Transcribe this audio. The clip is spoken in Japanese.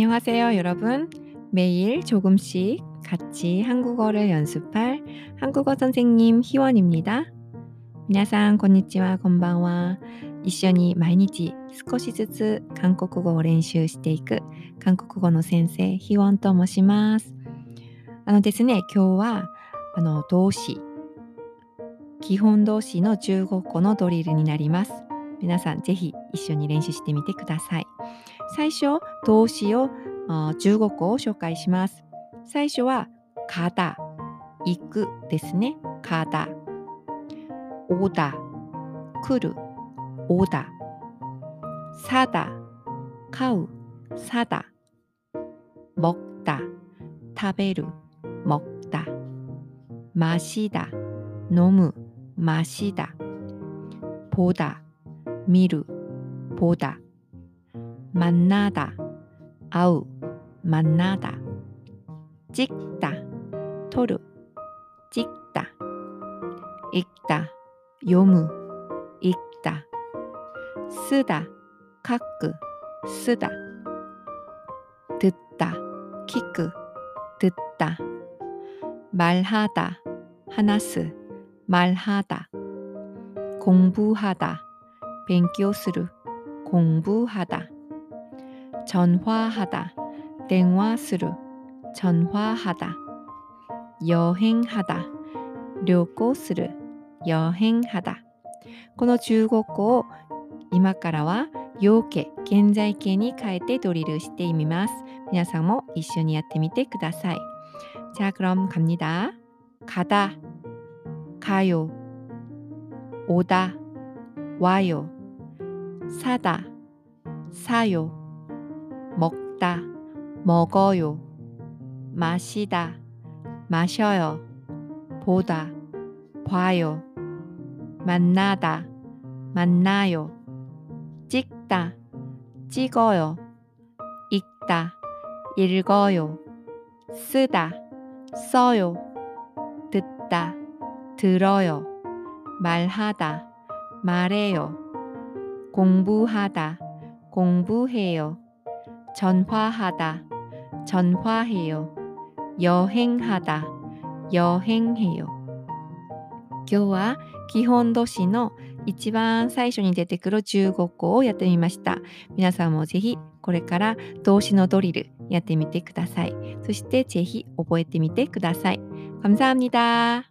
안녕하세요, 여러분. 매일 조금씩 같이 한국어를 연습할 한국어 선생님 희원입니다. 皆さんこんにちは、こんばんは。一緒に毎日少しずつ韓国語を練習していく韓国語の先生、ヒウォンと申します。あのですね、今日はあの動詞、基本動詞の中国語のドリルになります。皆さんぜひ一緒に練習してみてください。 最初、動詞をあ中国語を紹介します。最初は、かだ、行くですね。かだ。おだ、来る、おだ。さだ、買う、さだ。먹다、食べる、먹다。ました、飲む、ました。보다、見る、보다。 만나다、会う、만나다。 찍다、撮る、찍다。 읽다、読む、읽다。 쓰다、書く、쓰다。 듣다、聞く、듣다。 말하다、話す、말하다。 공부하다、勉強する、공부하다。 전화하다、電話する、전화하다。 여행하다、旅行する、여행하다。 この中国語を今からは要形、現在形に変えてドリルしてみます。皆さんも一緒にやってみてください。 자, 그럼 갑니다. 가다, 가요, 오다, 와요, 사다, 사요, 먹다, 먹어요, 마시다, 마셔요, 보다, 봐요, 만나다, 만나요, 찍다, 찍어요, 읽다, 읽어요, 쓰다, 써요, 듣다, 들어요, 말하다, 말해요, 공부하다, 공부해요, 전화하다, 전화해요, 여행하다, 여행해요. 今日は基本動詞の一番最初に出てくる中国語をやってみました。皆さんもぜひこれから動詞のドリルやってみてください。そしてぜひ覚えてみてください。감사합니다